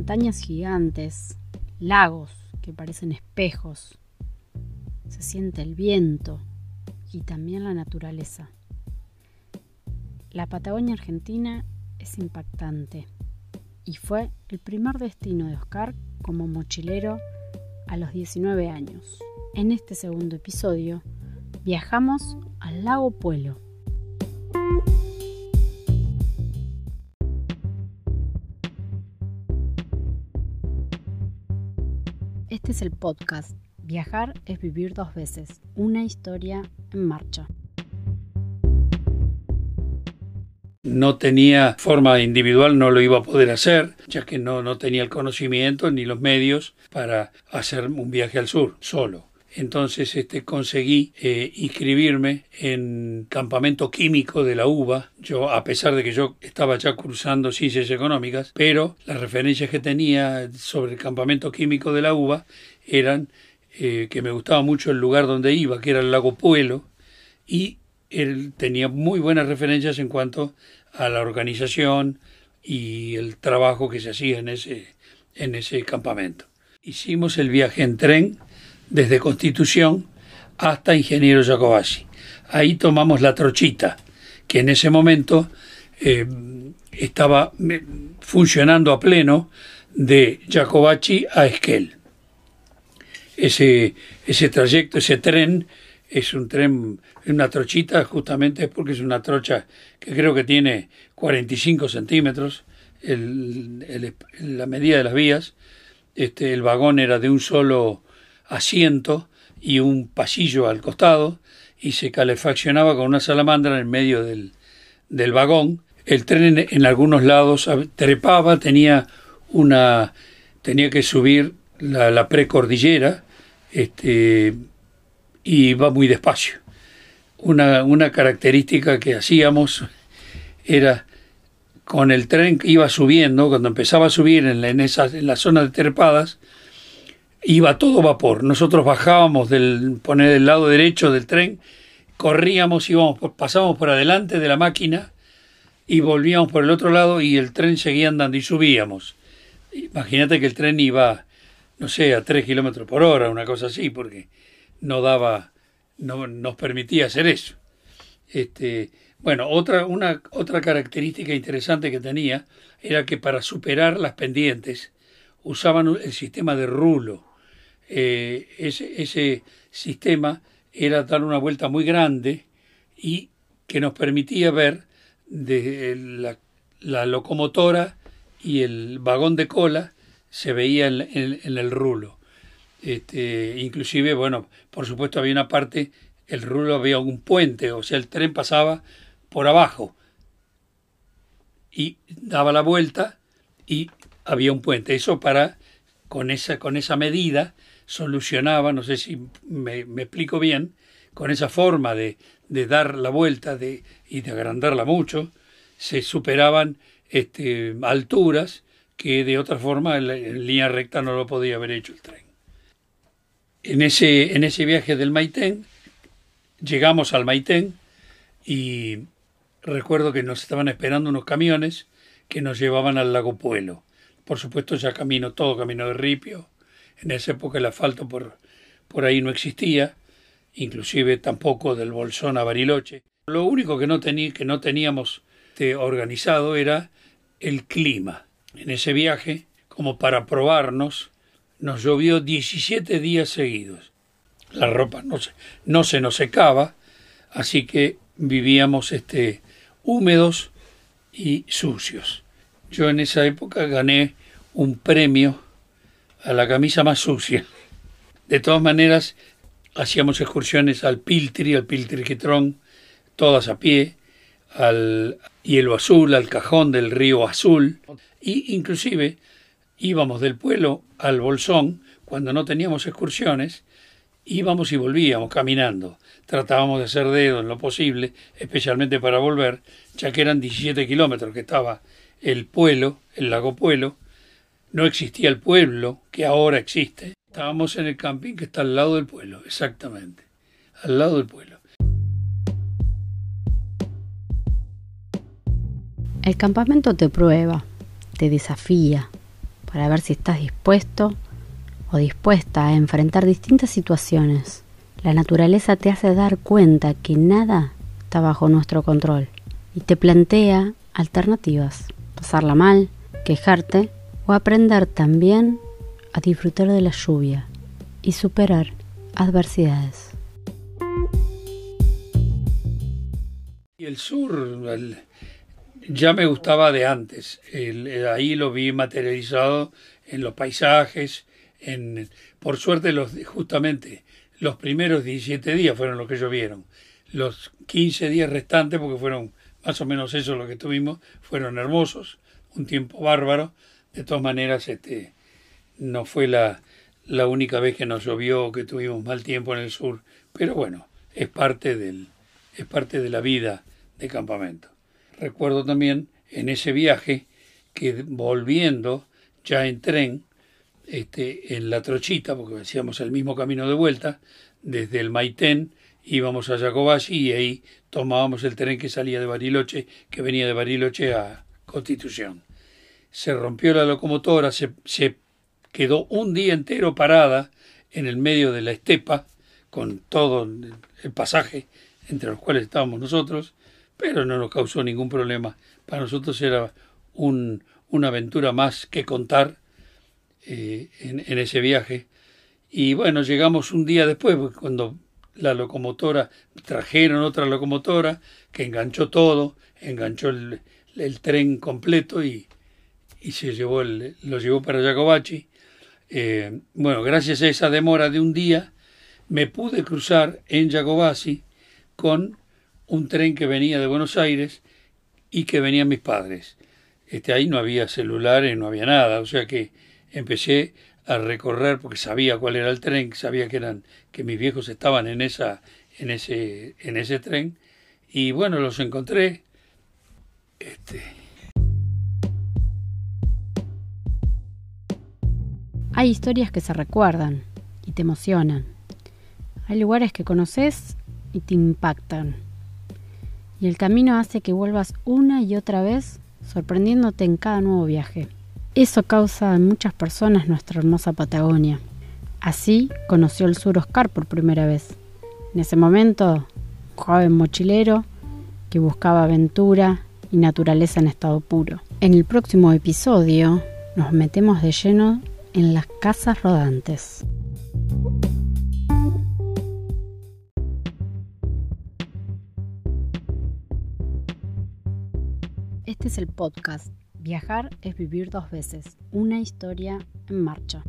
montañas gigantes, lagos que parecen espejos. Se siente el viento y también la naturaleza. La Patagonia Argentina es impactante y fue el primer destino de Oscar como mochilero a los 19 años. En este segundo episodio viajamos al lago Puelo. Este es el podcast Viajar es vivir dos veces, una historia en marcha. No tenía forma individual, no lo iba a poder hacer, ya que no, no tenía el conocimiento ni los medios para hacer un viaje al sur solo. Entonces este, conseguí eh, inscribirme en campamento químico de la UBA. Yo, a pesar de que yo estaba ya cursando ciencias económicas, pero las referencias que tenía sobre el campamento químico de la UBA eran eh, que me gustaba mucho el lugar donde iba, que era el lago Puelo, y él tenía muy buenas referencias en cuanto a la organización y el trabajo que se hacía en ese, en ese campamento. Hicimos el viaje en tren desde Constitución hasta Ingeniero Jacobacci. Ahí tomamos la trochita, que en ese momento eh, estaba funcionando a pleno de Jacobacci a Esquel. Ese, ese trayecto, ese tren, es un tren, una trochita, justamente porque es una trocha que creo que tiene 45 centímetros, la medida de las vías. Este, el vagón era de un solo asiento y un pasillo al costado y se calefaccionaba con una salamandra en medio del, del vagón. El tren en, algunos lados trepaba, tenía una tenía que subir la, la precordillera este, y iba muy despacio. Una, una característica que hacíamos era con el tren que iba subiendo, cuando empezaba a subir en, en, en la zona de trepadas, iba todo vapor. Nosotros bajábamos del poner del lado derecho del tren, corríamos, íbamos, pasábamos por adelante de la máquina y volvíamos por el otro lado y el tren seguía andando y subíamos. Imagínate que el tren iba, no sé, a 3 kilómetros por hora, una cosa así, porque no daba, no nos permitía hacer eso. Este, bueno, otra, una, otra característica interesante que tenía era que para superar las pendientes usaban el sistema de rulo eh, ese, ese sistema era dar una vuelta muy grande y que nos permitía ver de la, locomotora y el vagón de cola se veía en, en, el rulo. Este, inclusive, bueno, por supuesto había una parte, el rulo había un puente, o sea, el tren pasaba por abajo y daba la vuelta y había un puente. Eso para, con esa, con esa medida, solucionaba, no sé si me, explico bien, con esa forma de, de dar la vuelta de, y de agrandarla mucho, se superaban este, alturas que de otra forma en, línea recta no lo podía haber hecho el tren. En ese, en ese viaje del Maitén, llegamos al Maitén y recuerdo que nos estaban esperando unos camiones que nos llevaban al lago Puelo. Por supuesto ya camino, todo camino de ripio, en esa época el asfalto por, por ahí no existía, inclusive tampoco del Bolsón a Bariloche. Lo único que no, que no teníamos este, organizado era el clima. En ese viaje, como para probarnos, nos llovió 17 días seguidos. La ropa no se, no se nos secaba, así que vivíamos este, húmedos y sucios. Yo en esa época gané un premio a la camisa más sucia. De todas maneras, hacíamos excursiones al Piltri, al Piltriquitrón, todas a pie, al Hielo Azul, al Cajón del Río Azul, y inclusive íbamos del pueblo al Bolsón, cuando no teníamos excursiones, íbamos y volvíamos caminando. Tratábamos de hacer dedo en lo posible, especialmente para volver, ya que eran 17 kilómetros que estaba el pueblo, el lago Puelo, no existía el pueblo que ahora existe. Estábamos en el camping que está al lado del pueblo, exactamente, al lado del pueblo. El campamento te prueba, te desafía, para ver si estás dispuesto o dispuesta a enfrentar distintas situaciones. La naturaleza te hace dar cuenta que nada está bajo nuestro control y te plantea alternativas. Pasarla mal, quejarte o aprender también a disfrutar de la lluvia y superar adversidades. El sur ya me gustaba de antes. ahí lo vi materializado en los paisajes. En, por suerte, los, justamente los primeros 17 días fueron los que llovieron. Los 15 días restantes, porque fueron más o menos eso lo que tuvimos, fueron hermosos. Un tiempo bárbaro. De todas maneras, este, no fue la, la única vez que nos llovió que tuvimos mal tiempo en el sur, pero bueno, es parte del es parte de la vida de campamento. Recuerdo también en ese viaje que volviendo ya en tren este, en la Trochita, porque hacíamos el mismo camino de vuelta, desde el Maitén íbamos a Yacobashi y ahí tomábamos el tren que salía de Bariloche, que venía de Bariloche a Constitución. Se rompió la locomotora, se, se quedó un día entero parada en el medio de la estepa, con todo el pasaje entre los cuales estábamos nosotros, pero no nos causó ningún problema. Para nosotros era un, una aventura más que contar eh, en, ese viaje. Y bueno, llegamos un día después, cuando la locomotora, trajeron otra locomotora que enganchó todo, enganchó el tren completo y, y se llevó el, lo llevó para Jacobachi eh, bueno, gracias a esa demora de un día, me pude cruzar en Yacobasi con un tren que venía de Buenos Aires y que venían mis padres. Este, ahí no había celulares, no había nada, o sea que empecé a recorrer porque sabía cuál era el tren, sabía que eran que mis viejos estaban en esa en ese en ese tren y bueno, los encontré este Hay historias que se recuerdan y te emocionan. Hay lugares que conoces y te impactan. Y el camino hace que vuelvas una y otra vez sorprendiéndote en cada nuevo viaje. Eso causa en muchas personas nuestra hermosa Patagonia. Así conoció el sur Oscar por primera vez. En ese momento, un joven mochilero que buscaba aventura y naturaleza en estado puro. En el próximo episodio nos metemos de lleno en las casas rodantes. Este es el podcast Viajar es vivir dos veces, una historia en marcha.